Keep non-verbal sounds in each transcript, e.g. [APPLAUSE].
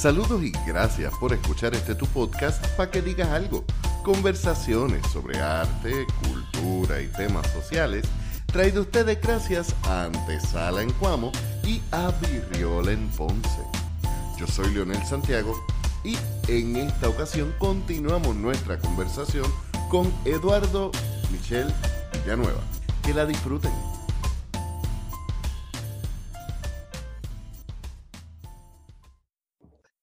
Saludos y gracias por escuchar este tu podcast para que digas algo. Conversaciones sobre arte, cultura y temas sociales traído ustedes gracias a Antesala en Cuamo y a Virriola en Ponce. Yo soy Leonel Santiago y en esta ocasión continuamos nuestra conversación con Eduardo Michel Villanueva. Que la disfruten.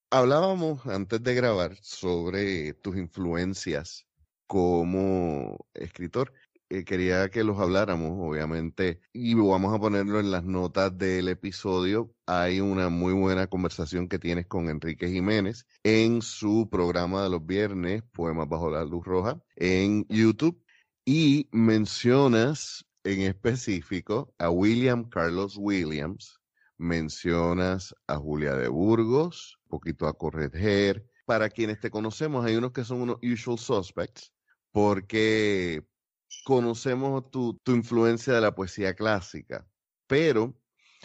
Hablábamos antes de grabar sobre tus influencias como escritor. Eh, quería que los habláramos, obviamente, y vamos a ponerlo en las notas del episodio. Hay una muy buena conversación que tienes con Enrique Jiménez en su programa de los viernes, Poemas bajo la luz roja, en YouTube, y mencionas en específico a William Carlos Williams, mencionas a Julia de Burgos, poquito a Correger. Para quienes te conocemos, hay unos que son unos usual suspects, porque conocemos tu, influencia de la poesía clásica, pero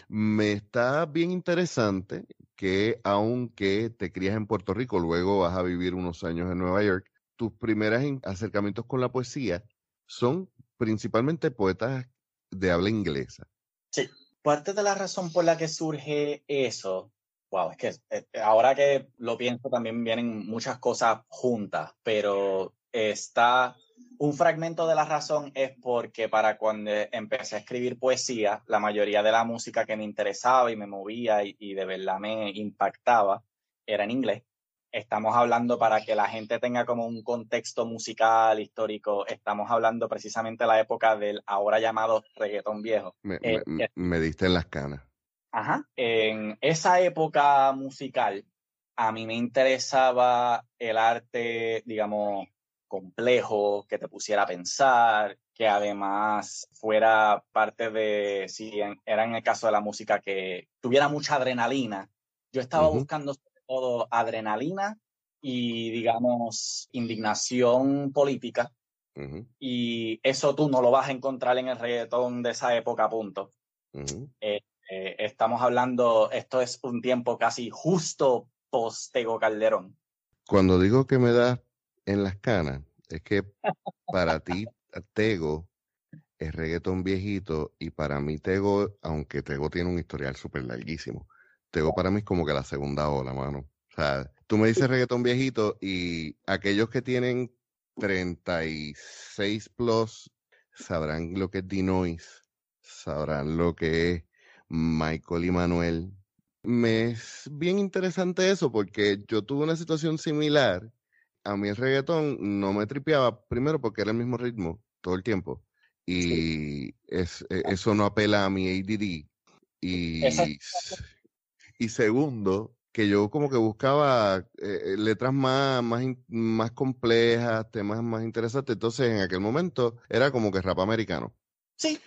me está bien interesante que aunque te crías en Puerto Rico, luego vas a vivir unos años en Nueva York, tus primeros acercamientos con la poesía son principalmente poetas de habla inglesa. Sí, parte de la razón por la que surge eso, wow, es que eh, ahora que lo pienso también vienen muchas cosas juntas, pero está un fragmento de la razón es porque para cuando empecé a escribir poesía, la mayoría de la música que me interesaba y me movía y, de verdad me impactaba era en inglés. Estamos hablando para que la gente tenga como un contexto musical, histórico, estamos hablando precisamente de la época del ahora llamado reggaetón viejo. Me, eh, me diste en las canas. Ajá. En esa época musical, a mí me interesaba el arte, digamos, complejo, que te pusiera a pensar, que además fuera parte de, si era en el caso de la música, que tuviera mucha adrenalina. Yo estaba buscando sobre todo adrenalina y, digamos, indignación política. Y eso tú no lo vas a encontrar en el reggaetón de esa época, punto. Eh, eh, estamos hablando, esto es un tiempo casi justo post Tego Calderón. Cuando digo que me da en las canas es que para ti Tego es reggaetón viejito y para mí Tego, aunque Tego tiene un historial súper larguísimo, Tego para mí es como que la segunda ola, mano. O sea, tú me dices reggaetón viejito y aquellos que tienen 36 plus sabrán lo que es Dinois, sabrán lo que es Michael y Manuel. Me es bien interesante eso porque yo tuve una situación similar a mí el reggaetón no me tripeaba, primero porque era el mismo ritmo todo el tiempo. Y es, e, eso no apela a mi ADD. Y, y segundo, que yo como que buscaba eh, eh, letras más, más, más complejas, temas más interesantes. Entonces, en aquel momento era como que rap americano. Sí.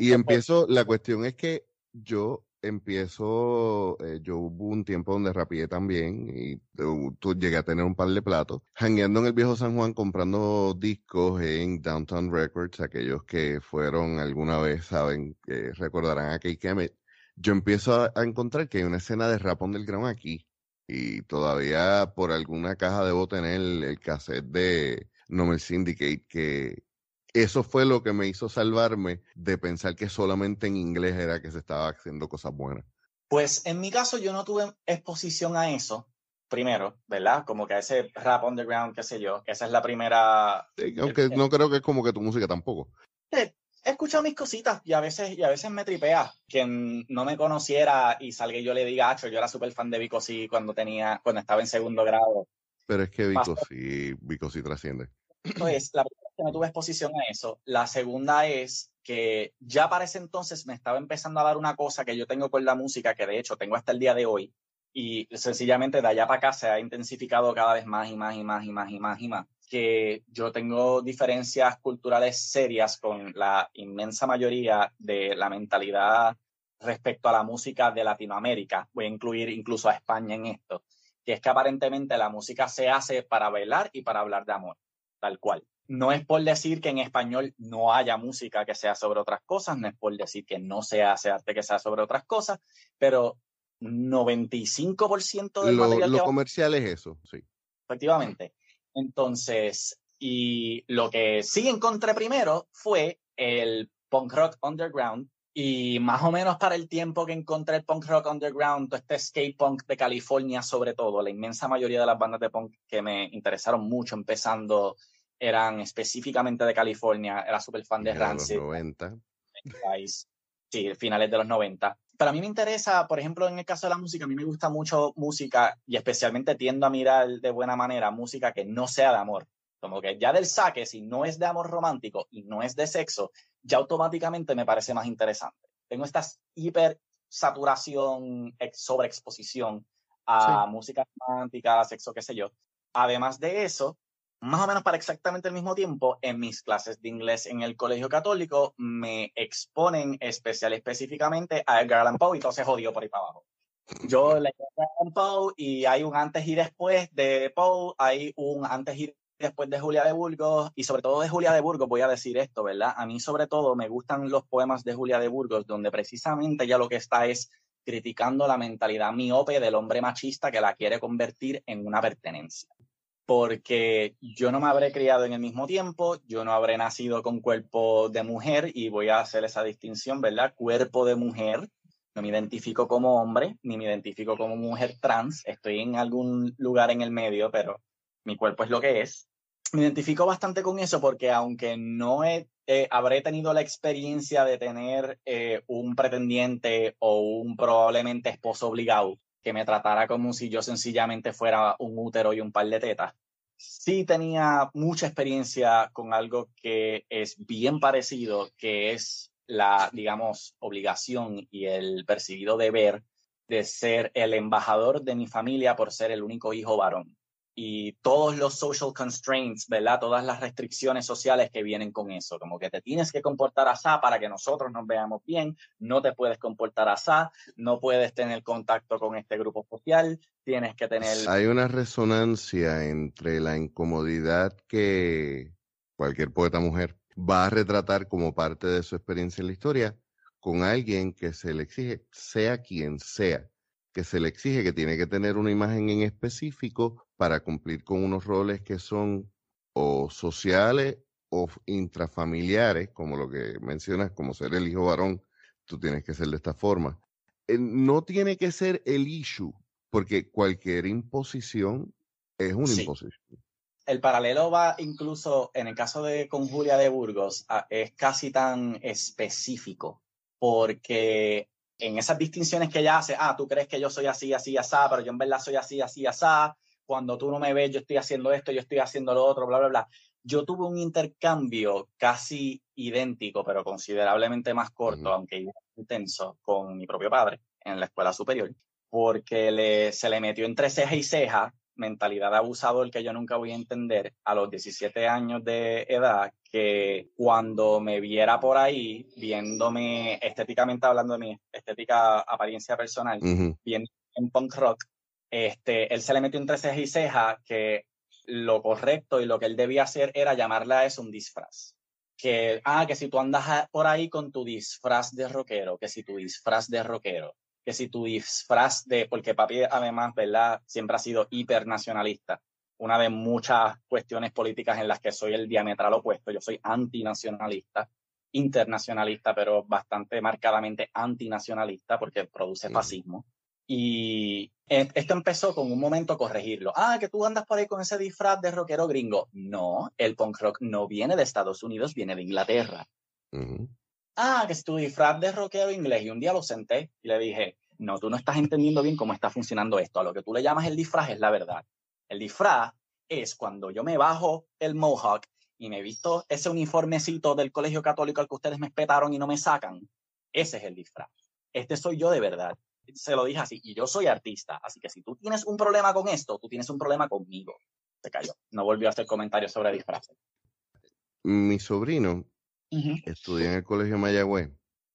Y empiezo, la cuestión es que yo empiezo, eh, yo hubo un tiempo donde rapié también y tú llegué a tener un par de platos, jangueando en el viejo San Juan comprando discos en Downtown Records, aquellos que fueron alguna vez, saben, que recordarán a Kay Kemet. Yo empiezo a, encontrar que hay una escena de rap underground aquí y todavía por alguna caja debo tener el, el cassette de No Syndicate que eso fue lo que me hizo salvarme de pensar que solamente en inglés era que se estaba haciendo cosas buenas. Pues en mi caso yo no tuve exposición a eso, primero, ¿verdad? Como que a ese rap underground, qué sé yo. Esa es la primera. aunque no creo que es como que tu música tampoco. he escuchado mis cositas y a veces, y a veces me tripea que no me conociera y salga y yo le diga, Acho, yo era súper fan de Vico sí cuando tenía, cuando estaba en segundo grado. Pero es que Vico sí, Vico sí trasciende. Pues la primera no tuve exposición a eso. La segunda es que ya para ese entonces me estaba empezando a dar una cosa que yo tengo con la música, que de hecho tengo hasta el día de hoy, y sencillamente de allá para acá se ha intensificado cada vez más y más y más y más y más y más, que yo tengo diferencias culturales serias con la inmensa mayoría de la mentalidad respecto a la música de Latinoamérica. Voy a incluir incluso a España en esto, que es que aparentemente la música se hace para bailar y para hablar de amor tal cual. No es por decir que en español no haya música que sea sobre otras cosas, no es por decir que no se hace arte que sea sobre otras cosas, pero 95% del lo, material lo comercial es eso, sí. Efectivamente. Entonces, y lo que sí encontré primero fue el punk rock underground. Y más o menos para el tiempo que encontré el punk rock underground, este skate punk de California sobre todo, la inmensa mayoría de las bandas de punk que me interesaron mucho empezando eran específicamente de California, era súper fan de Rancid. Los 90. Sí, finales de los 90. Pero a mí me interesa, por ejemplo, en el caso de la música, a mí me gusta mucho música y especialmente tiendo a mirar de buena manera música que no sea de amor. Como que ya del saque, si no es de amor romántico y no es de sexo, ya automáticamente me parece más interesante. Tengo esta hiper saturación, sobreexposición a música romántica, sexo, qué sé yo. Además de eso, más o menos para exactamente el mismo tiempo, en mis clases de inglés en el colegio católico, me exponen especial específicamente a Edgar Allan Poe y todo se jodió por ahí para abajo. Yo leí Edgar Allan Poe y hay un antes y después de Poe, hay un antes y después de Julia de Burgos y sobre todo de Julia de Burgos voy a decir esto, ¿verdad? A mí sobre todo me gustan los poemas de Julia de Burgos donde precisamente ya lo que está es criticando la mentalidad miope del hombre machista que la quiere convertir en una pertenencia porque yo no me habré criado en el mismo tiempo, yo no habré nacido con cuerpo de mujer y voy a hacer esa distinción, ¿verdad? Cuerpo de mujer, no me identifico como hombre, ni me identifico como mujer trans, estoy en algún lugar en el medio, pero mi cuerpo es lo que es. Me identifico bastante con eso porque aunque no he, eh, habré tenido la experiencia de tener eh, un pretendiente o un probablemente esposo obligado, que me tratara como si yo sencillamente fuera un útero y un par de tetas. Sí tenía mucha experiencia con algo que es bien parecido, que es la, digamos, obligación y el percibido deber de ser el embajador de mi familia por ser el único hijo varón y todos los social constraints, ¿verdad? Todas las restricciones sociales que vienen con eso, como que te tienes que comportar así para que nosotros nos veamos bien, no te puedes comportar así, no puedes tener contacto con este grupo social, tienes que tener... Hay una resonancia entre la incomodidad que cualquier poeta mujer va a retratar como parte de su experiencia en la historia con alguien que se le exige, sea quien sea, que se le exige que tiene que tener una imagen en específico para cumplir con unos roles que son o sociales o intrafamiliares, como lo que mencionas, como ser el hijo varón, tú tienes que ser de esta forma. Eh, no tiene que ser el issue, porque cualquier imposición es una imposición. El paralelo va incluso, en el caso de con Julia de Burgos, es casi tan específico, porque en esas distinciones que ella hace, ah, tú crees que yo soy así, así, así, pero yo en verdad soy así, así, así, cuando tú no me ves, yo estoy haciendo esto, yo estoy haciendo lo otro, bla, bla, bla. Yo tuve un intercambio casi idéntico, pero considerablemente más corto, aunque intenso, con mi propio padre en la escuela superior, porque le, se le metió entre ceja y ceja mentalidad de abusador que yo nunca voy a entender a los 17 años de edad, que cuando me viera por ahí, viéndome estéticamente hablando de mi estética apariencia personal, viendo en punk rock, este, él se le metió entre ceja y ceja que lo correcto y lo que él debía hacer era llamarle a eso un disfraz. Que, ah, que si tú andas por ahí con tu disfraz de rockero, que si tu disfraz de rockero, que si tu disfraz de, porque papi además, ¿verdad? Siempre ha sido hipernacionalista. Una de muchas cuestiones políticas en las que soy el diametral opuesto. Yo soy antinacionalista, internacionalista, pero bastante marcadamente antinacionalista porque produce fascismo. Y esto empezó con un momento a corregirlo. Ah, que tú andas por ahí con ese disfraz de rockero gringo. No, el punk rock no viene de Estados Unidos, viene de Inglaterra. Ah, que es tu disfraz de rockero inglés. Y un día lo senté y le dije, no, tú no estás entendiendo bien cómo está funcionando esto. A lo que tú le llamas el disfraz es la verdad. El disfraz es cuando yo me bajo el mohawk y me visto ese uniformecito del colegio católico al que ustedes me espetaron y no me sacan. Ese es el disfraz. Este soy yo de verdad se lo dije así, y yo soy artista, así que si tú tienes un problema con esto, tú tienes un problema conmigo. Se cayó. No volvió a hacer comentarios sobre disfraces. Mi sobrino estudia en el colegio Mayagüez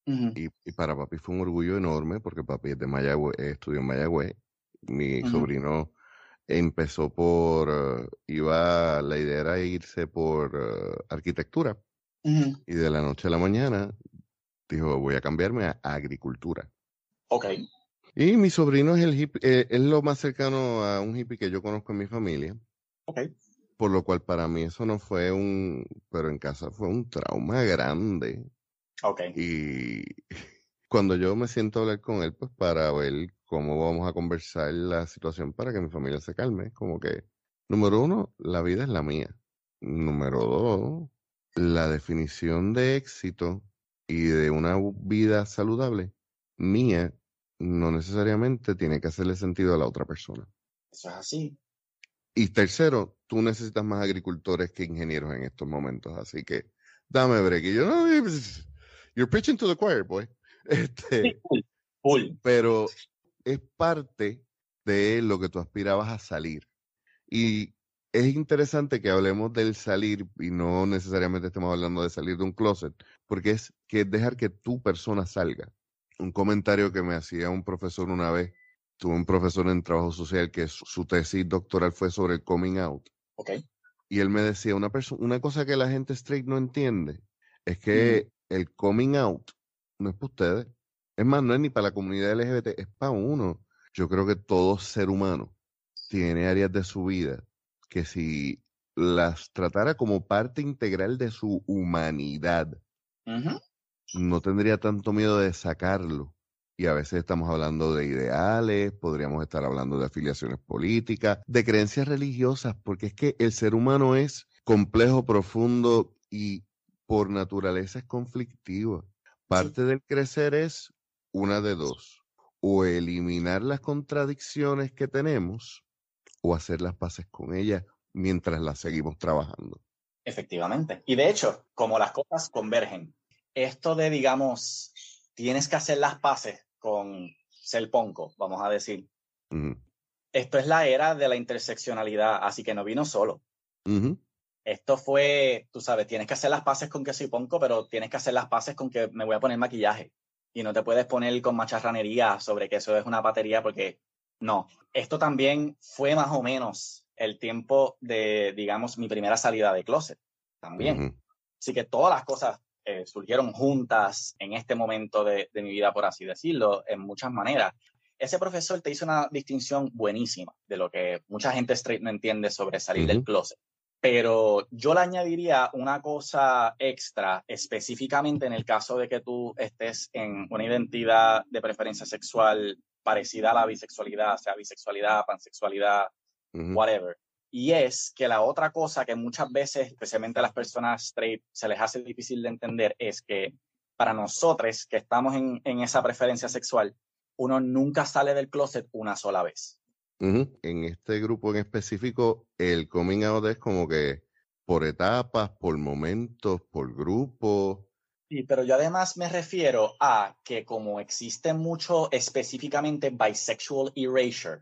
y, para papi fue un orgullo enorme porque papi es de Mayagüez, estudió en Mayagüez. Mi sobrino empezó por, eh, iba, la idea era irse por eh, arquitectura y de la noche a la mañana dijo, voy a cambiarme a agricultura. Ok. Y mi sobrino es el hippie, eh, es lo más cercano a un hippie que yo conozco en mi familia. Ok. Por lo cual para mí eso no fue un, pero en casa fue un trauma grande. Ok. Y [LAUGHS] cuando yo me siento a hablar con él, pues para ver cómo vamos a conversar la situación para que mi familia se calme, como que, número uno, la vida es la mía. Número dos, la definición de éxito y de una vida saludable mía no necesariamente tiene que hacerle sentido a la otra persona. Eso es así. Y tercero, tú necesitas más agricultores que ingenieros en estos momentos, así que dame break. Y yo, no, pues, you're preaching to the choir, boy. [LAUGHS] Este, Pero es parte de lo que tú aspirabas a salir. Y es interesante que hablemos del salir y no necesariamente estemos hablando de salir de un closet, porque es que dejar que tu persona salga. Un comentario que me hacía un profesor una vez, tuve un profesor en trabajo social que su, tesis doctoral fue sobre el coming out. Okay. Y él me decía, una, una cosa que la gente straight no entiende es que el coming out no es para ustedes. Es más, no es ni para la comunidad LGBT, es para uno. Yo creo que todo ser humano tiene áreas de su vida que si las tratara como parte integral de su humanidad, no tendría tanto miedo de sacarlo. Y a veces estamos hablando de ideales, podríamos estar hablando de afiliaciones políticas, de creencias religiosas, porque es que el ser humano es complejo, profundo y por naturaleza es conflictivo. Parte del crecer es una de dos, o eliminar las contradicciones que tenemos o hacer las paces con ella mientras las seguimos trabajando. Efectivamente. Y de hecho, como las cosas convergen, esto de, digamos, tienes que hacer las paces con ser ponco, vamos a decir. Esto es la era de la interseccionalidad, así que no vino solo. Esto fue, tú sabes, tienes que hacer las paces con que soy ponco, pero tienes que hacer las paces con que me voy a poner maquillaje. Y no te puedes poner con macharranería sobre que eso es una batería porque no, esto también fue más o menos el tiempo de, digamos, mi primera salida de closet también. Así que todas las cosas eh, surgieron juntas en este momento de, mi vida, por así decirlo, en muchas maneras. Ese profesor te hizo una distinción buenísima de lo que mucha gente straight no entiende sobre salir del closet. Pero yo le añadiría una cosa extra, específicamente en el caso de que tú estés en una identidad de preferencia sexual parecida a la bisexualidad, sea bisexualidad, pansexualidad, whatever. Y es que la otra cosa que muchas veces, especialmente a las personas straight, se les hace difícil de entender es que para nosotros que estamos en, en esa preferencia sexual, uno nunca sale del closet una sola vez. En este grupo en específico, el coming out es como que por etapas, por momentos, por grupos. Sí, pero yo además me refiero a que como existe mucho específicamente bisexual erasure,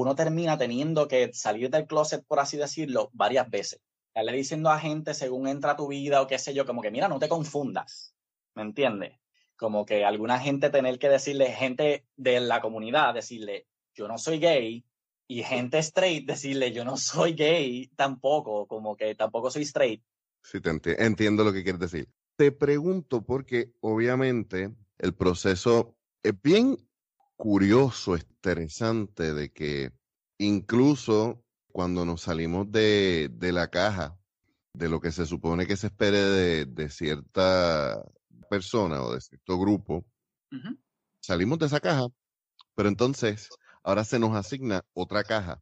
uno termina teniendo que salir del closet, por así decirlo, varias veces. le diciendo a gente según entra tu vida o qué sé yo, como que mira, no te confundas, ¿me entiendes? Como que alguna gente tener que decirle, gente de la comunidad, decirle, yo no soy gay, y gente straight decirle, yo no soy gay tampoco, como que tampoco soy straight. Sí, te entiendo lo que quieres decir. Te pregunto porque obviamente el proceso es bien curioso, interesante de que incluso cuando nos salimos de, la caja, de lo que se supone que se espere de, cierta persona o de cierto grupo, salimos de esa caja, pero entonces ahora se nos asigna otra caja.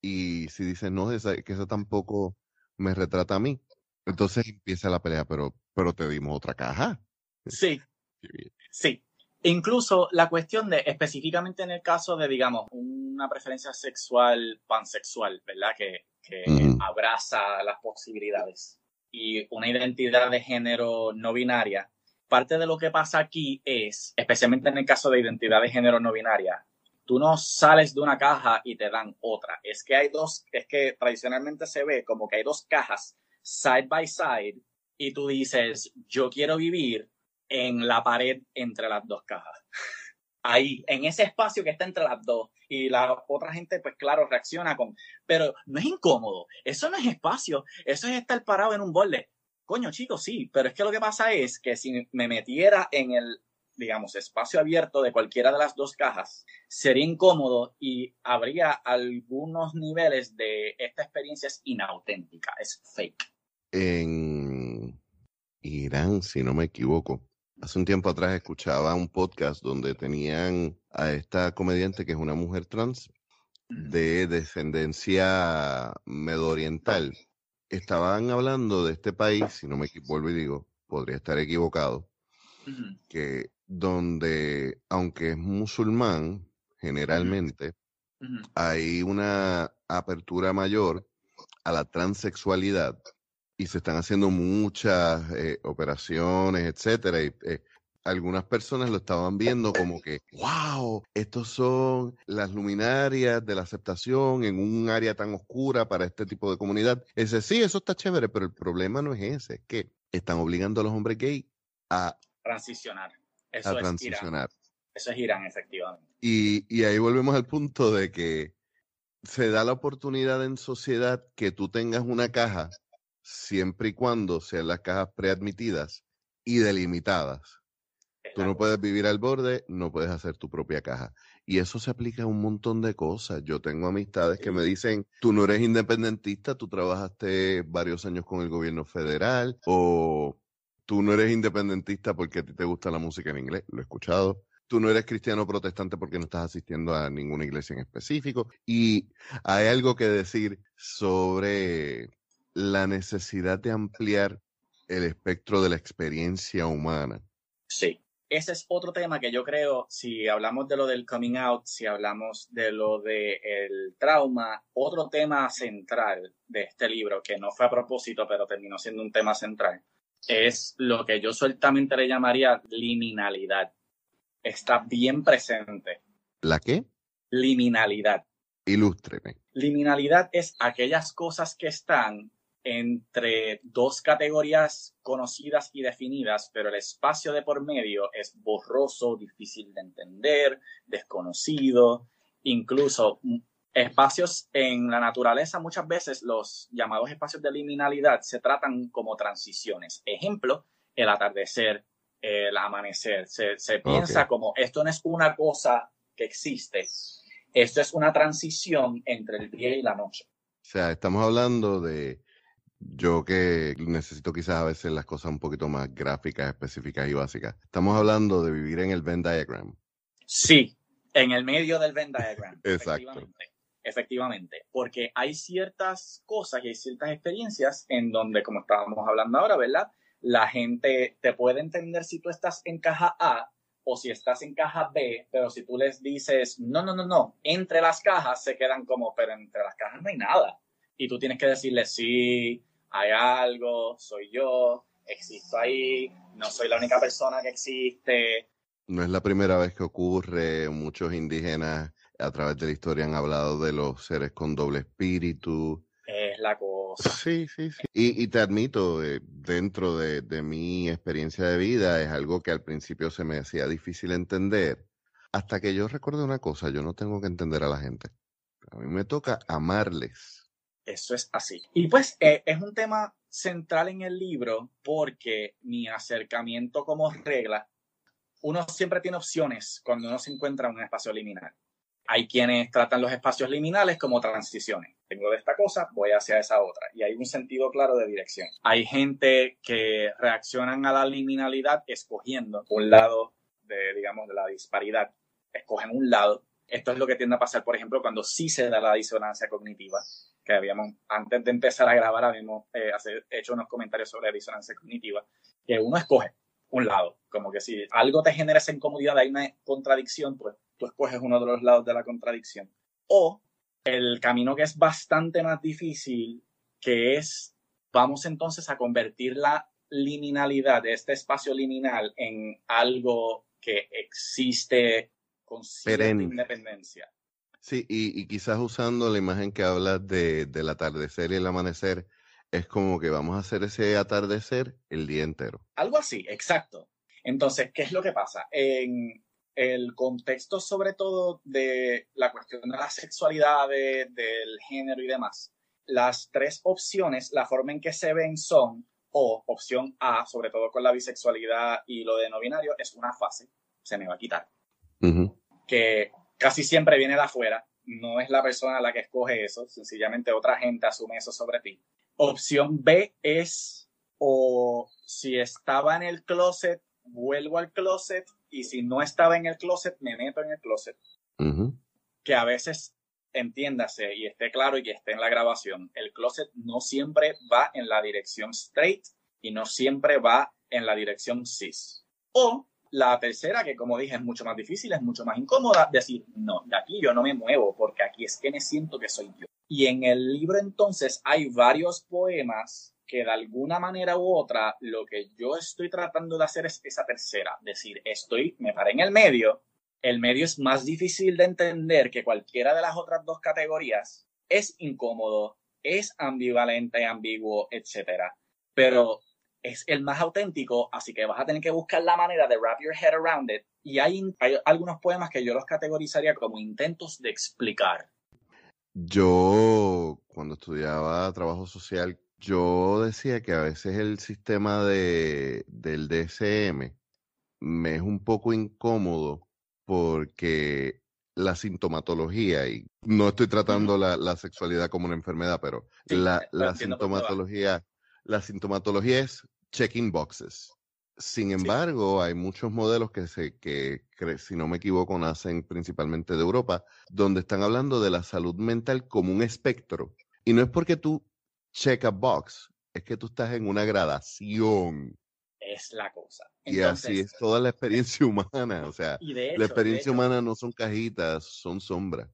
Y si dicen, no, que eso tampoco me retrata a mí, entonces empieza la pelea, pero, pero te dimos otra caja. Sí. [LAUGHS] Sí. Incluso la cuestión de, específicamente en el caso de, digamos, una preferencia sexual pansexual, ¿verdad? Que, que abraza las posibilidades y una identidad de género no binaria. Parte de lo que pasa aquí es, especialmente en el caso de identidad de género no binaria, tú no sales de una caja y te dan otra. Es que hay dos, es que tradicionalmente se ve como que hay dos cajas side by side y tú dices, yo quiero vivir en la pared entre las dos cajas. [LAUGHS] Ahí, en ese espacio que está entre las dos. Y la otra gente, pues claro, reacciona con, pero no es incómodo, eso no es espacio, eso es estar parado en un borde. Coño, chicos, sí, pero es que lo que pasa es que si me metiera en el digamos, espacio abierto de cualquiera de las dos cajas, sería incómodo y habría algunos niveles de esta experiencia es inauténtica, es fake. En Irán, si no me equivoco, hace un tiempo atrás escuchaba un podcast donde tenían a esta comediante que es una mujer trans de descendencia medoriental. Estaban hablando de este país, si no me vuelvo y digo, podría estar equivocado, que donde, aunque es musulmán, generalmente, hay una apertura mayor a la transexualidad y se están haciendo muchas eh, operaciones, etcétera. Y, eh, algunas personas lo estaban viendo como que, wow, estos son las luminarias de la aceptación en un área tan oscura para este tipo de comunidad. Ese sí, eso está chévere, pero el problema no es ese, es que están obligando a los hombres gay a transicionar. Eso a transicionar. Eso es Irán, efectivamente. Y, y ahí volvemos al punto de que se da la oportunidad en sociedad que tú tengas una caja siempre y cuando sean las cajas preadmitidas y delimitadas. Tú no puedes vivir al borde, no puedes hacer tu propia caja. Y eso se aplica a un montón de cosas. Yo tengo amistades que me dicen, tú no eres independentista, tú trabajaste varios años con el gobierno federal, o tú no eres independentista porque a ti te gusta la música en inglés, lo he escuchado. Tú no eres cristiano protestante porque no estás asistiendo a ninguna iglesia en específico. Y hay algo que decir sobre la necesidad de ampliar el espectro de la experiencia humana. Sí, ese es otro tema que yo creo, si hablamos de lo del coming out, si hablamos de lo del trauma, otro tema central de este libro, que no fue a propósito, pero terminó siendo un tema central, es lo que yo sueltamente le llamaría liminalidad. Está bien presente. ¿La qué? Liminalidad. Ilústreme. Liminalidad es aquellas cosas que están entre dos categorías conocidas y definidas, pero el espacio de por medio es borroso, difícil de entender, desconocido, incluso espacios en la naturaleza, muchas veces los llamados espacios de liminalidad se tratan como transiciones. Ejemplo, el atardecer, el amanecer. Se, piensa como esto no es una cosa que existe, esto es una transición entre el día y la noche. O sea, estamos hablando de yo que necesito quizás a veces las cosas un poquito más gráficas, específicas y básicas. Estamos hablando de vivir en el Venn diagram. Sí, en el medio del Venn diagram. [LAUGHS] Exacto. Efectivamente, efectivamente, porque hay ciertas cosas y hay ciertas experiencias en donde, como estábamos hablando ahora, ¿verdad? La gente te puede entender si tú estás en caja A o si estás en caja B, pero si tú les dices, no, no, no, no, entre las cajas se quedan como, pero entre las cajas no hay nada. Y tú tienes que decirle, sí, hay algo, soy yo, existo ahí, no soy la única persona que existe. No es la primera vez que ocurre, muchos indígenas a través de la historia han hablado de los seres con doble espíritu. Es la cosa. Sí, sí, sí. Y, te admito, eh, dentro de, de mi experiencia de vida, es algo que al principio se me hacía difícil entender. Hasta que yo recuerdo una cosa, yo no tengo que entender a la gente. A mí me toca amarles eso es así. Y pues eh, es un tema central en el libro porque mi acercamiento como regla, uno siempre tiene opciones cuando uno se encuentra en un espacio liminal. Hay quienes tratan los espacios liminales como transiciones. Tengo de esta cosa, voy hacia esa otra. Y hay un sentido claro de dirección. Hay gente que reaccionan a la liminalidad escogiendo un lado de, digamos, de la disparidad. Escogen un lado. Esto es lo que tiende a pasar, por ejemplo, cuando sí se da la disonancia cognitiva que habíamos, antes de empezar a grabar, habíamos eh, hecho unos comentarios sobre disonancia cognitiva, que uno escoge un lado, como que si algo te genera esa incomodidad, hay una contradicción, pues tú escoges uno de los lados de la contradicción. O el camino que es bastante más difícil, que es, vamos entonces a convertir la liminalidad de este espacio liminal en algo que existe con cierta independencia. Sí, y, quizás usando la imagen que hablas de, del atardecer y el amanecer, es como que vamos a hacer ese atardecer el día entero. Algo así, exacto. Entonces, ¿qué es lo que pasa? En el contexto sobre todo de la cuestión de la sexualidad, del género y demás, las tres opciones, la forma en que se ven son, o opción A, sobre todo con la bisexualidad y lo de no binario, es una fase. se me va a quitar. Que casi siempre viene de afuera, no es la persona la que escoge eso, sencillamente otra gente asume eso sobre ti. Opción B es, o si estaba en el closet, vuelvo al closet, y si no estaba en el closet, me meto en el closet. Que a veces, entiéndase y esté claro y que esté en la grabación, el closet no siempre va en la dirección straight y no siempre va en la dirección cis. O la tercera, que como dije es mucho más difícil, es mucho más incómoda, decir, no, de aquí yo no me muevo porque aquí es que me siento que soy yo. Y en el libro entonces hay varios poemas que de alguna manera u otra lo que yo estoy tratando de hacer es esa tercera, decir, estoy, me paré en el medio, el medio es más difícil de entender que cualquiera de las otras dos categorías, es incómodo, es ambivalente, ambiguo, etcétera. Pero es el más auténtico, así que vas a tener que buscar la manera de wrap your head around it. Y hay, hay algunos poemas que yo los categorizaría como intentos de explicar. Yo, cuando estudiaba trabajo social, yo decía que a veces el sistema de, del DSM me es un poco incómodo porque la sintomatología, y no estoy tratando la, la sexualidad como una enfermedad, pero la, la sintomatología la sintomatología es checking boxes. Sin embargo, hay muchos modelos que, se, que, si no me equivoco, nacen principalmente de Europa, donde están hablando de la salud mental como un espectro. Y no es porque tú check a box, es que tú estás en una gradación. Es la cosa. y así es toda la experiencia [LAUGHS] humana. O sea, la experiencia humana no son cajitas, son sombras.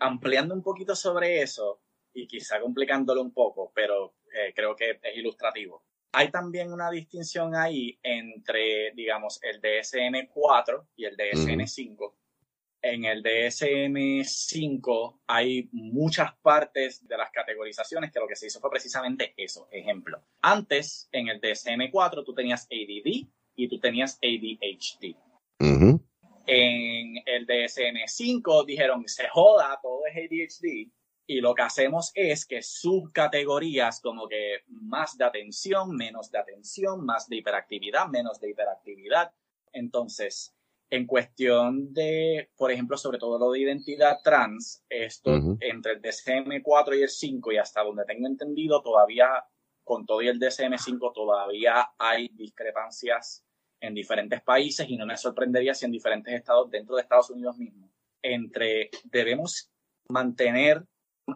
Ampliando un poquito sobre eso, y quizá complicándolo un poco, pero eh, creo que es ilustrativo. Hay también una distinción ahí entre, digamos, el DSM-4 y el DSM-5. En el DSM-5 hay muchas partes de las categorizaciones que lo que se hizo fue precisamente eso. Ejemplo, antes en el DSM-4 tú tenías ADD y tú tenías ADHD. En el DSM-5 dijeron, se joda, todo es ADHD y lo que hacemos es que subcategorías como que más de atención, menos de atención, más de hiperactividad, menos de hiperactividad. Entonces, en cuestión de, por ejemplo, sobre todo lo de identidad trans, esto entre el DCM4 y el 5 y hasta donde tengo entendido, todavía con todo y el DCM5 todavía hay discrepancias en diferentes países y no me sorprendería si en diferentes estados dentro de Estados Unidos mismo. Entre debemos mantener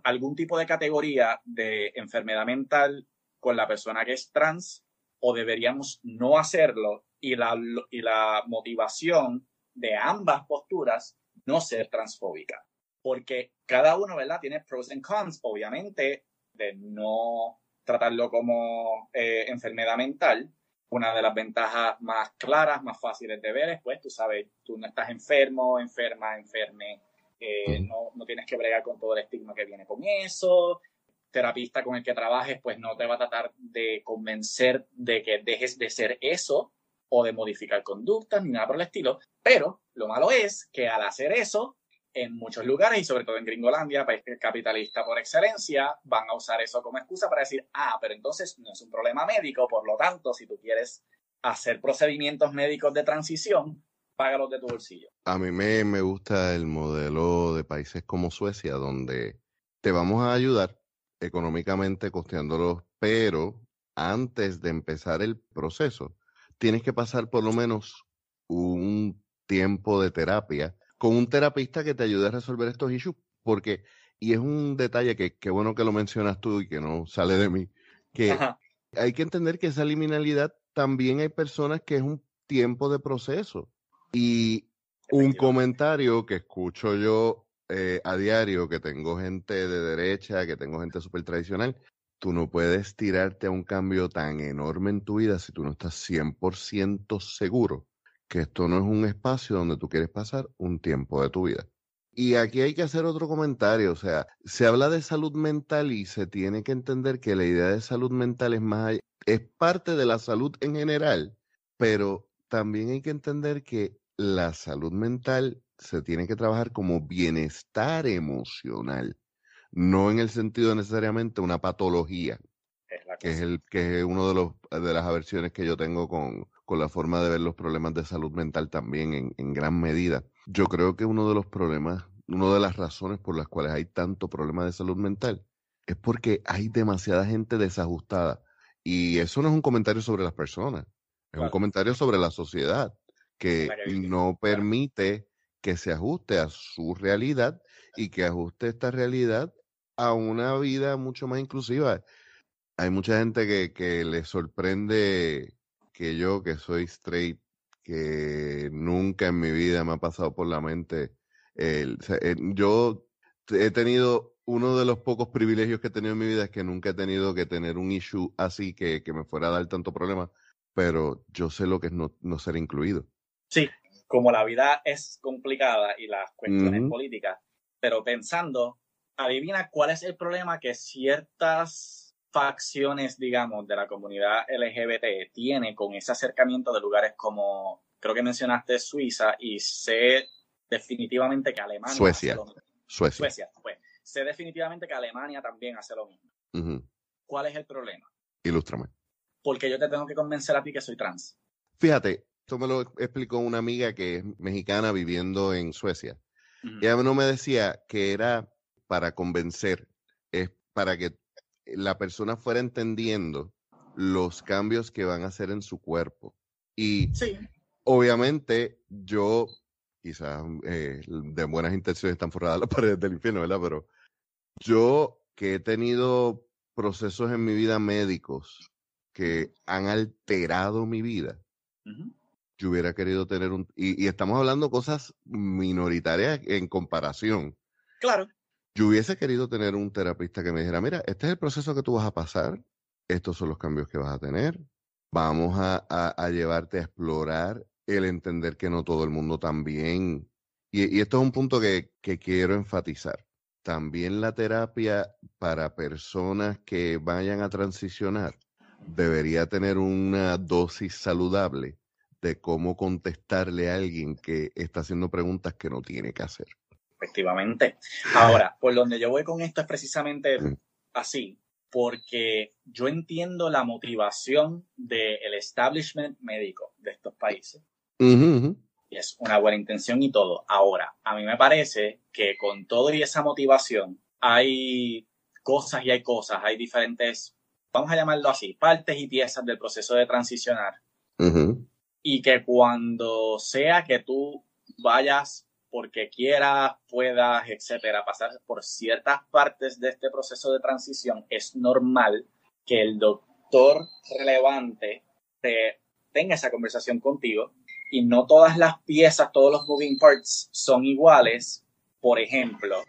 algún tipo de categoría de enfermedad mental con la persona que es trans o deberíamos no hacerlo y la, y la motivación de ambas posturas no ser transfóbica. Porque cada uno, ¿verdad? Tiene pros and cons, obviamente, de no tratarlo como eh, enfermedad mental. Una de las ventajas más claras, más fáciles de ver es, pues, tú sabes, tú no estás enfermo, enferma, enferme, eh, no, no, tienes que bregar con todo el estigma que viene con eso. Terapista con el que trabajes, pues no te va a tratar de convencer de que dejes de ser eso o de modificar conductas ni nada por el estilo. Pero lo malo es que al hacer eso, en muchos lugares y sobre todo en Gringolandia, país capitalista por excelencia, van a usar eso como excusa para decir, ah, pero entonces no es un problema médico, por lo tanto, si tú quieres hacer procedimientos médicos de transición, págalos de tu bolsillo. A mí me, me gusta el modelo de países como Suecia, donde te vamos a ayudar económicamente costeándolos, pero antes de empezar el proceso, tienes que pasar por lo menos un tiempo de terapia con un terapista que te ayude a resolver estos issues, porque, y es un detalle que qué bueno que lo mencionas tú y que no sale de mí, que hay que entender que esa liminalidad también hay personas que es un tiempo de proceso. Y un comentario que escucho yo eh, a diario, que tengo gente de derecha, que tengo gente súper tradicional, tú no puedes tirarte a un cambio tan enorme en tu vida si tú no estás 100% seguro que esto no es un espacio donde tú quieres pasar un tiempo de tu vida. Y aquí hay que hacer otro comentario, o sea, se habla de salud mental y se tiene que entender que la idea de salud mental es más es parte de la salud en general, pero también hay que entender que la salud mental se tiene que trabajar como bienestar emocional, no en el sentido necesariamente una patología, que es el que es uno de los de las aversiones que yo tengo con, con la forma de ver los problemas de salud mental también en, en gran medida. Yo creo que uno de los problemas, una de las razones por las cuales hay tanto problema de salud mental es porque hay demasiada gente desajustada. Y eso no es un comentario sobre las personas, es un comentario sobre la sociedad que no permite que se ajuste a su realidad y que ajuste esta realidad a una vida mucho más inclusiva. Hay mucha gente que, que le sorprende que yo, que soy straight, que nunca en mi vida me ha pasado por la mente. El, yo he tenido uno de los pocos privilegios que he tenido en mi vida es que nunca he tenido que tener un issue así que, que me fuera a dar tanto problema, pero yo sé lo que es no, no ser incluido. Sí, como la vida es complicada y las cuestiones políticas, pero pensando, adivina cuál es el problema que ciertas facciones, digamos, de la comunidad LGBT tiene con ese acercamiento de lugares como, creo que mencionaste Suiza y sé definitivamente que Alemania. Suecia. Suecia. Suecia, pues. Sé definitivamente que Alemania también hace lo mismo. ¿Cuál es el problema? Ilústrame. Porque yo te tengo que convencer a ti que soy trans. Fíjate, esto me lo explicó una amiga que es mexicana viviendo en Suecia. Y a mí no me decía que era para convencer, es para que la persona fuera entendiendo los cambios que van a hacer en su cuerpo. Y obviamente yo, quizás eh, de buenas intenciones están forradas las [LAUGHS] paredes del infierno, ¿verdad? Pero yo que he tenido procesos en mi vida médicos que han alterado mi vida, yo hubiera querido tener un... Y, estamos hablando cosas minoritarias en comparación. Claro. Yo hubiese querido tener un terapista que me dijera, mira, este es el proceso que tú vas a pasar, estos son los cambios que vas a tener, vamos a, llevarte a explorar el entender que no todo el mundo también... Y, y esto es un punto que, que quiero enfatizar. También la terapia para personas que vayan a transicionar debería tener una dosis saludable de cómo contestarle a alguien que está haciendo preguntas que no tiene que hacer. Efectivamente. [LAUGHS] Ahora, por donde yo voy con esto es precisamente mm. así, porque yo entiendo la motivación del establishment médico de estos países. Y es una buena intención y todo. Ahora, a mí me parece que con todo y esa motivación hay cosas y hay cosas, hay diferentes, vamos a llamarlo así, partes y piezas del proceso de transicionar. Y que cuando sea que tú vayas porque quieras, puedas, etcétera, pasar por ciertas partes de este proceso de transición, es normal que el doctor relevante te tenga esa conversación contigo. Y no todas las piezas, todos los moving parts son iguales. Por ejemplo,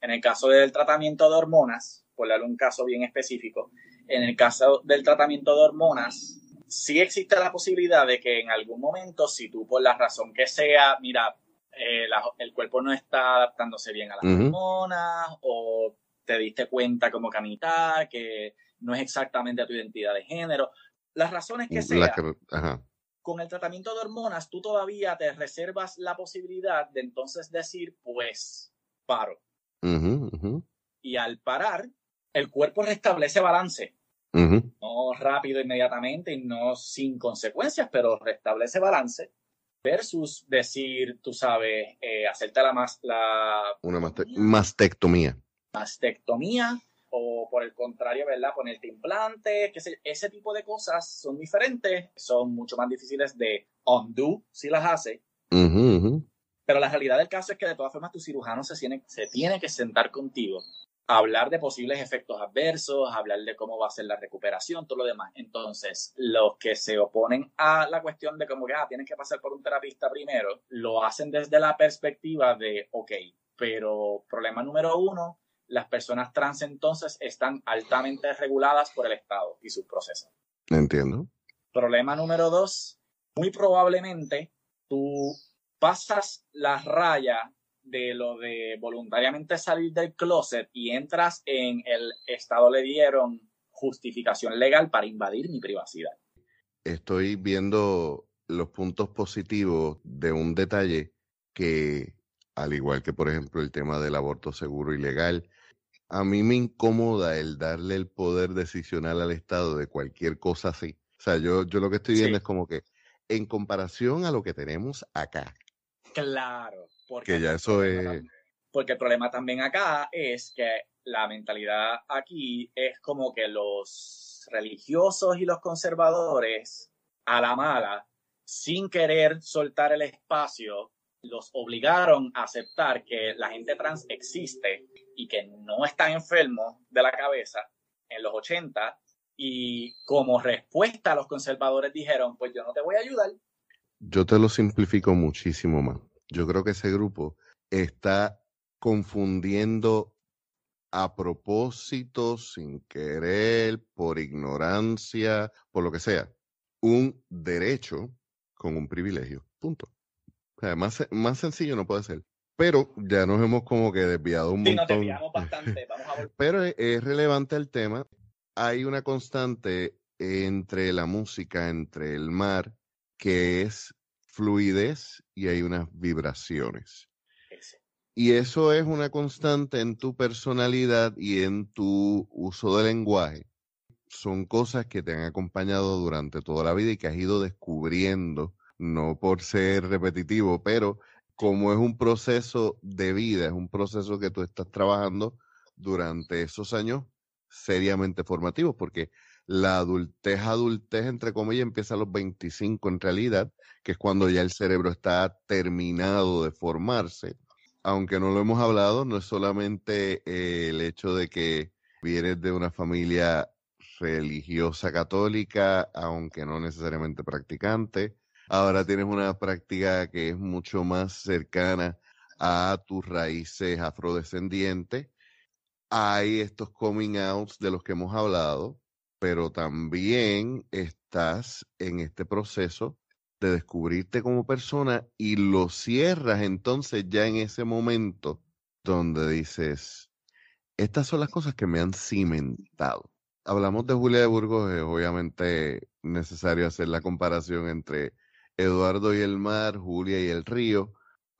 en el caso del tratamiento de hormonas, por darle un caso bien específico, en el caso del tratamiento de hormonas, sí existe la posibilidad de que en algún momento, si tú por la razón que sea, mira, eh, el cuerpo no está adaptándose bien a las hormonas o te diste cuenta como camitar, que no es exactamente a tu identidad de género, las razones que sea, con el tratamiento de hormonas tú todavía te reservas la posibilidad de entonces decir, pues, paro. Y al parar, el cuerpo restablece balance. No rápido inmediatamente y no sin consecuencias, pero restablece balance versus decir, tú sabes, eh, hacerte la, más, la una mastectomía. Mastectomía o por el contrario, ¿verdad? Ponerte implante, que ese, ese tipo de cosas son diferentes, son mucho más difíciles de undo si las hace. Pero la realidad del caso es que de todas formas tu cirujano se tiene, se tiene que sentar contigo hablar de posibles efectos adversos, hablar de cómo va a ser la recuperación, todo lo demás. Entonces, los que se oponen a la cuestión de cómo que ah, tienes que pasar por un terapista primero, lo hacen desde la perspectiva de, ok, pero problema número uno, las personas trans entonces están altamente reguladas por el Estado y sus procesos. Entiendo. Problema número dos, muy probablemente tú pasas la raya de lo de voluntariamente salir del closet y entras en el estado le dieron justificación legal para invadir mi privacidad. Estoy viendo los puntos positivos de un detalle que, al igual que por ejemplo el tema del aborto seguro y legal, a mí me incomoda el darle el poder decisional al Estado de cualquier cosa así. O sea, yo, yo lo que estoy viendo es como que en comparación a lo que tenemos acá. Claro. Porque que ya eso es... Porque el problema también acá es que la mentalidad aquí es como que los religiosos y los conservadores a la mala, sin querer soltar el espacio, los obligaron a aceptar que la gente trans existe y que no está enfermo de la cabeza en los 80 y como respuesta los conservadores dijeron, pues yo no te voy a ayudar. Yo te lo simplifico muchísimo más. Yo creo que ese grupo está confundiendo a propósito, sin querer, por ignorancia, por lo que sea, un derecho con un privilegio. Punto. más, más sencillo no puede ser. Pero ya nos hemos como que desviado un sí, montón. Nos desviamos bastante. Vamos a [LAUGHS] Pero es relevante el tema. Hay una constante entre la música, entre el mar, que es fluidez y hay unas vibraciones. Y eso es una constante en tu personalidad y en tu uso del lenguaje. Son cosas que te han acompañado durante toda la vida y que has ido descubriendo, no por ser repetitivo, pero como es un proceso de vida, es un proceso que tú estás trabajando durante esos años seriamente formativos, porque la adultez, adultez, entre comillas, empieza a los 25 en realidad, que es cuando ya el cerebro está terminado de formarse aunque no lo hemos hablado, no es solamente eh, el hecho de que vienes de una familia religiosa católica, aunque no necesariamente practicante. Ahora tienes una práctica que es mucho más cercana a tus raíces afrodescendientes. Hay estos coming outs de los que hemos hablado, pero también estás en este proceso de descubrirte como persona y lo cierras entonces ya en ese momento donde dices, estas son las cosas que me han cimentado. Hablamos de Julia de Burgos, es obviamente necesario hacer la comparación entre Eduardo y el mar, Julia y el río.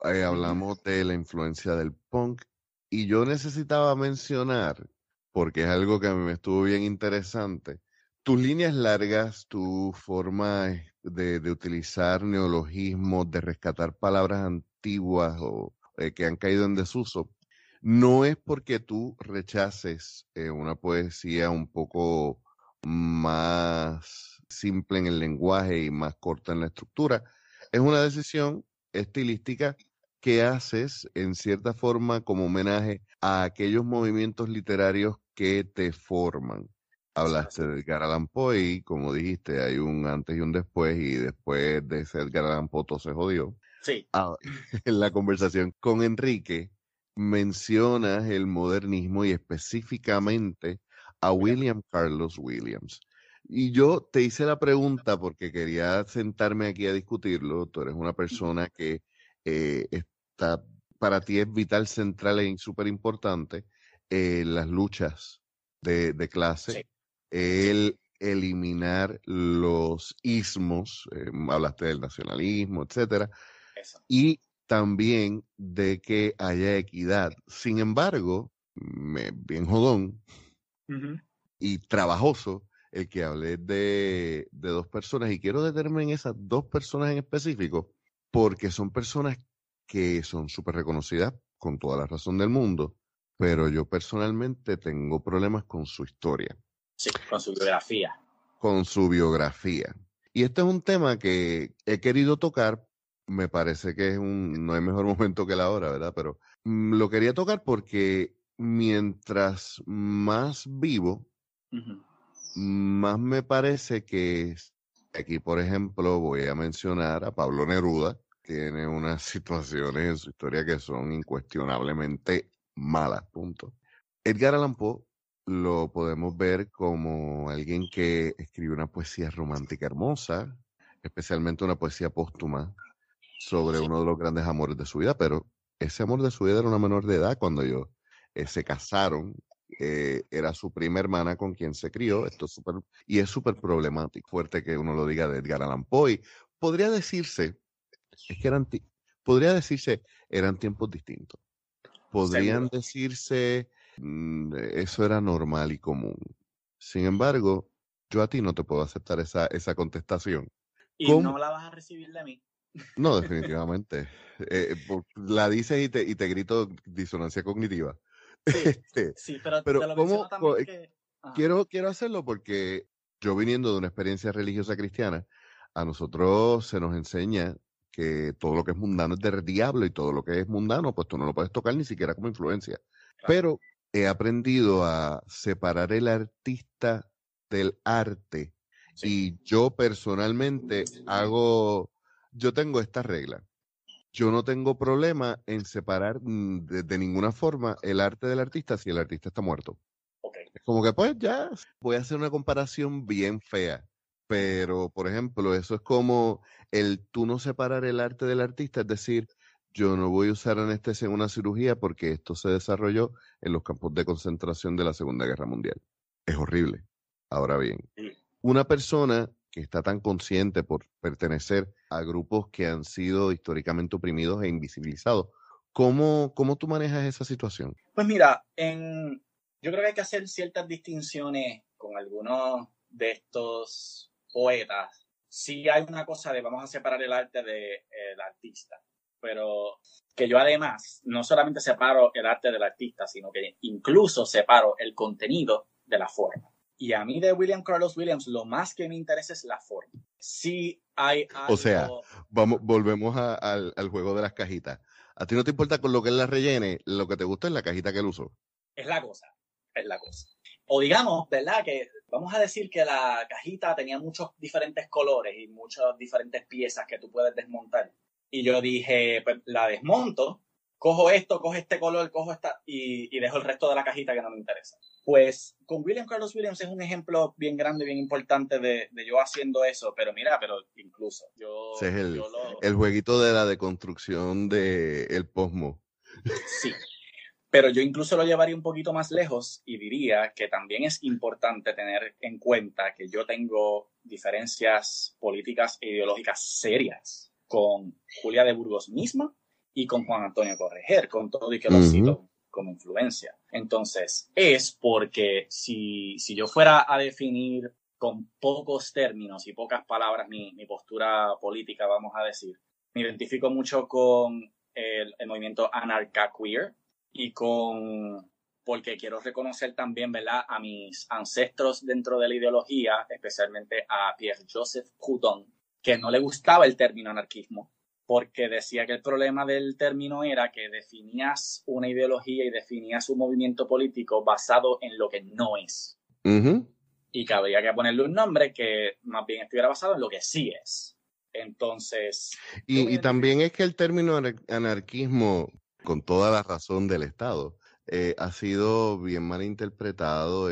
Eh, hablamos de la influencia del punk y yo necesitaba mencionar, porque es algo que a mí me estuvo bien interesante, tus líneas largas, tu forma de, utilizar neologismos, de rescatar palabras antiguas o eh, que han caído en desuso, no es porque tú rechaces eh, una poesía un poco más simple en el lenguaje y más corta en la estructura. Es una decisión estilística que haces en cierta forma como homenaje a aquellos movimientos literarios que te forman. Hablaste de Edgar Allan Poe y como dijiste, hay un antes y un después y después de ese Edgar Allan Poe todo se jodió. Sí. Ah, [LAUGHS] en la conversación con Enrique mencionas el modernismo y específicamente a William Carlos Williams. Y yo te hice la pregunta porque quería sentarme aquí a discutirlo. Tú eres una persona que eh, está, para ti es vital, central e súper importante en las luchas de, clase. Sí el eliminar los ismos, eh, hablaste del nacionalismo, etcétera, y también de que haya equidad. Sin embargo, me, bien jodón y trabajoso el que hablé de, de dos personas, y quiero detenerme en esas dos personas en específico, porque son personas que son súper reconocidas con toda la razón del mundo, pero yo personalmente tengo problemas con su historia. Sí, con su biografía. Con su biografía. Y este es un tema que he querido tocar. Me parece que es un, no hay mejor [LAUGHS] momento que la hora, ¿verdad? Pero mm, lo quería tocar porque mientras más vivo, más me parece que aquí, por ejemplo, voy a mencionar a Pablo Neruda. Tiene unas [LAUGHS] situaciones en su historia que son incuestionablemente malas, punto. Edgar Allan Poe lo podemos ver como alguien que escribe una poesía romántica hermosa, especialmente una poesía póstuma sobre uno de los grandes amores de su vida, pero ese amor de su vida era una menor de edad cuando ellos eh, se casaron. Eh, era su prima hermana con quien se crió. Esto es super, y es súper problemático, fuerte que uno lo diga de Edgar Allan Poe. Podría decirse, es que eran, podría decirse, eran tiempos distintos. Podrían decirse Mm, eso era normal y común. Sin embargo, yo a ti no te puedo aceptar esa, esa contestación Y no la vas a recibir de mí. No, [LAUGHS] definitivamente. Eh, la dices y te, y te grito disonancia cognitiva. Sí, [LAUGHS] sí pero, pero te lo también que... quiero, quiero hacerlo porque yo viniendo de una experiencia religiosa cristiana, a nosotros se nos enseña que todo lo que es mundano es del diablo y todo lo que es mundano, pues tú no lo puedes tocar ni siquiera como influencia. Pero he aprendido a separar el artista del arte. Y yo personalmente hago, yo tengo esta regla. Yo no tengo problema en separar mm, de, ninguna forma el arte del artista si el artista está muerto. Es como que pues ya voy a hacer una comparación bien fea. Pero, por ejemplo, eso es como el tú no separar el arte del artista, es decir, yo no voy a usar anestesia en una cirugía porque esto se desarrolló en los campos de concentración de la Segunda Guerra Mundial. Es horrible. Ahora bien, una persona que está tan consciente por pertenecer a grupos que han sido históricamente oprimidos e invisibilizados, ¿cómo, cómo tú manejas esa situación? Pues mira, yo creo que hay que hacer ciertas distinciones con algunos de estos poetas. Sí hay una cosa de vamos a separar el arte del artista pero que yo además no solamente separo el arte del artista, sino que incluso separo el contenido de la forma. Y a mí de William Carlos Williams lo más que me interesa es la forma. Si hay O sea, vamos, volvemos al, juego de las cajitas. A ti no te importa con lo que él la rellene, lo que te gusta es la cajita que él usó. Es la cosa, es la cosa. O digamos, ¿verdad? Que vamos a decir que la cajita tenía muchos diferentes colores y muchas diferentes piezas que tú puedes desmontar. Y yo dije, pues la desmonto, cojo esto, cojo este color, cojo esta y, y, dejo el resto de la cajita que no me interesa. Pues con William Carlos Williams es un ejemplo bien grande, bien importante de, de yo haciendo eso, pero mira, pero incluso yo... es el, el jueguito de la deconstrucción del el posmo. Sí, pero yo incluso lo llevaría un poquito más lejos y diría que también es importante tener en cuenta que yo tengo diferencias políticas e ideológicas serias con Julia de Burgos misma y con Juan Antonio Correger, con todo y que lo cito como influencia. Entonces, es porque si, si yo fuera a definir con pocos términos y pocas palabras mi, mi postura política, vamos a decir, me identifico mucho con el, el movimiento anarca-queer y con porque quiero reconocer también, ¿verdad?, a mis ancestros dentro de la ideología, especialmente a Pierre-Joseph Proudhon, que no le gustaba el término anarquismo, porque decía que el problema del término era que definías una ideología y definías un movimiento político basado en lo que no es. Y que habría que ponerle un nombre que más bien estuviera basado en lo que sí es. Entonces. Y, también es que el término anarquismo, con toda la razón del Estado, eh, ha sido bien mal interpretado.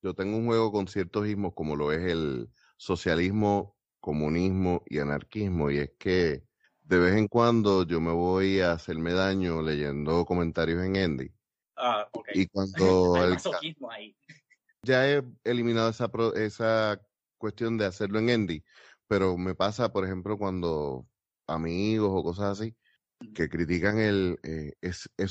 yo tengo un juego con ciertos ismos, como lo es el socialismo comunismo y anarquismo, y es que de vez en cuando yo me voy a hacerme daño leyendo comentarios en Endy. Ah, Y [LAUGHS] cuando... el, ahí. Ya he eliminado esa, esa cuestión de hacerlo en Endy, pero me pasa, por ejemplo, cuando amigos o cosas así que critican el, eh, es, eh,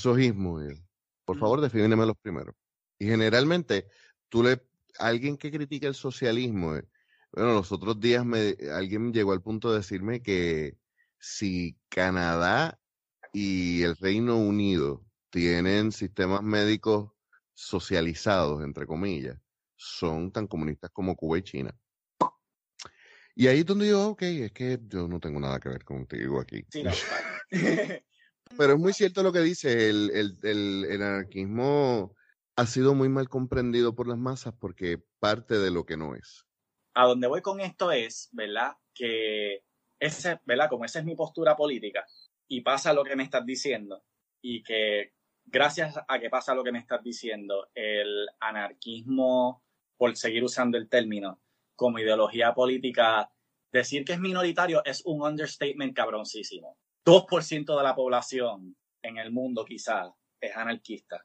por favor, defíneme los primeros. Y generalmente, tú le, alguien que critica el socialismo, eh, bueno, los otros días me, alguien llegó al punto de decirme que si Canadá y el Reino Unido tienen sistemas médicos socializados, entre comillas, son tan comunistas como Cuba y China. Y ahí es donde yo, ok, es que yo no tengo nada que ver contigo aquí. [LAUGHS] Pero es muy [LAUGHS] cierto lo que dice, el, el, el, anarquismo ha sido muy mal comprendido por las masas porque parte de lo que no es a donde voy con esto es, ¿verdad? Que ese, ¿verdad? Como esa es mi postura política y pasa lo que me estás diciendo y que gracias a que pasa lo que me estás diciendo, el anarquismo, por seguir usando el término, como ideología política, decir que es minoritario es un understatement cabroncísimo. 2% de la población en el mundo quizás es anarquista.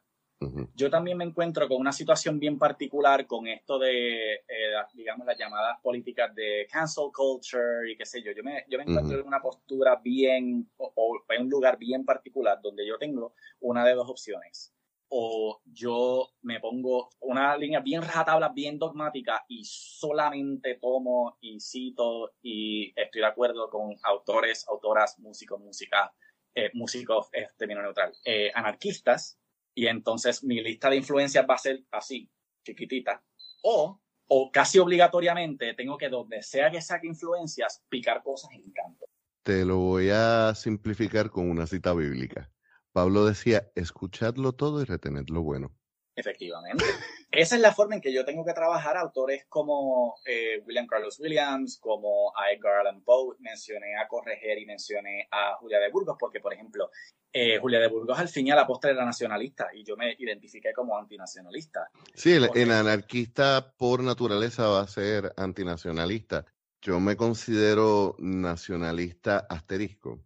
Yo también me encuentro con una situación bien particular con esto de, eh, digamos, las llamadas políticas de cancel culture y qué sé yo. Yo me, yo me encuentro en una postura bien, o, en un lugar bien particular donde yo tengo una de dos opciones. o yo me pongo una línea bien rajatabla, bien dogmática y solamente tomo y cito y estoy de acuerdo con autores, autoras, músicos, música, eh, músicos, es término neutral, eh, anarquistas, y entonces mi lista de influencias va a ser así, chiquitita, o, o casi obligatoriamente tengo que donde sea que saque influencias, picar cosas en canto. Te lo voy a simplificar con una cita bíblica. Pablo decía, escuchadlo todo y retened lo bueno. Efectivamente. [LAUGHS] Esa es la forma en que yo tengo que trabajar autores como eh, William Carlos Williams, como a Edgar Allan Poe, mencioné a Correger y mencioné a Julia de Burgos, porque, por ejemplo, eh, Julia de Burgos al fin y a la postre era nacionalista y yo me identifiqué como antinacionalista. Sí, el anarquista por naturaleza va a ser antinacionalista. Yo me considero nacionalista asterisco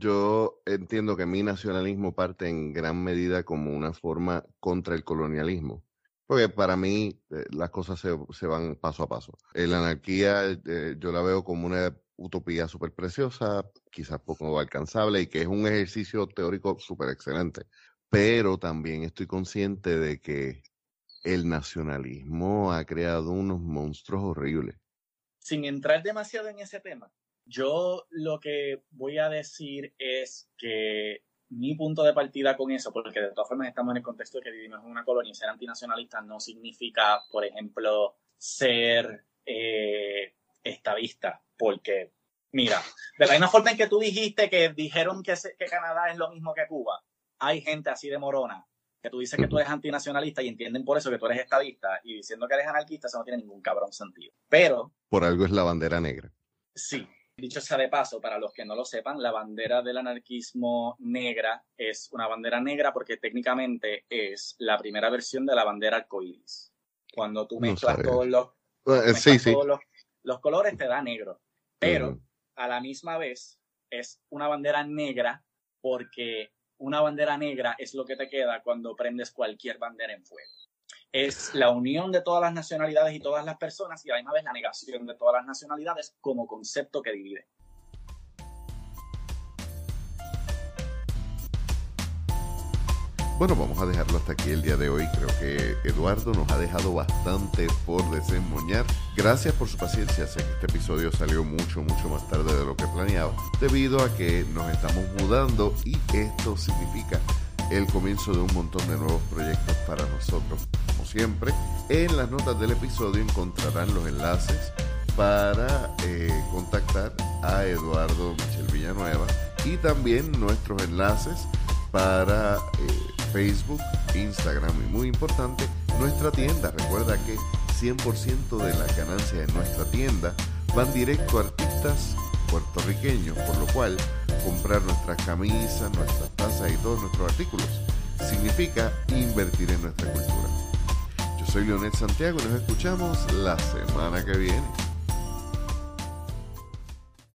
yo entiendo que mi nacionalismo parte en gran medida como una forma contra el colonialismo. Porque para mí eh, las cosas se, van paso a paso. La anarquía eh, yo la veo como una utopía súper preciosa, quizás poco alcanzable y que es un ejercicio teórico súper excelente. Pero también estoy consciente de que el nacionalismo ha creado unos monstruos horribles. Sin entrar demasiado en ese tema, yo lo que voy a decir es que mi punto de partida con eso, porque de todas formas estamos en el contexto de que vivimos en una colonia y ser antinacionalista no significa, por ejemplo, ser eh, estadista, porque, mira, de la misma forma en que tú dijiste que dijeron que, que Canadá es lo mismo que Cuba, hay gente así de morona que tú dices que tú eres antinacionalista y entienden por eso que tú eres estadista y diciendo que eres anarquista, eso no tiene ningún cabrón sentido. Pero... Por algo es la bandera negra. Sí, Dicho sea de paso, para los que no lo sepan, la bandera del anarquismo negra es una bandera negra porque técnicamente es la primera versión de la bandera arcoíris. Cuando tú mezclas, todos, los, los, colores te da negro. Pero a la misma vez es una bandera negra porque una bandera negra es lo que te queda cuando prendes cualquier bandera en fuego es la unión de todas las nacionalidades y todas las personas y a la misma vez la negación de todas las nacionalidades como concepto que divide. Bueno, vamos a dejarlo hasta aquí el día de hoy. Creo que Eduardo nos ha dejado bastante por desemboñar. Gracias por su paciencia. Sé que este episodio salió mucho, mucho más tarde de lo que planeaba, debido a que nos estamos mudando y esto significa el comienzo de un montón de nuevos proyectos para nosotros. Como siempre, en las notas del episodio encontrarán los enlaces para eh, contactar a Eduardo Michel Villanueva y también nuestros enlaces para eh, Facebook, Instagram y muy importante, nuestra tienda. Recuerda que 100% de las ganancias de nuestra tienda van directo a artistas puertorriqueños, por lo cual comprar nuestras camisas, nuestras tazas y todos nuestros artículos significa invertir en nuestra cultura. Yo soy Leonel Santiago y nos escuchamos la semana que viene.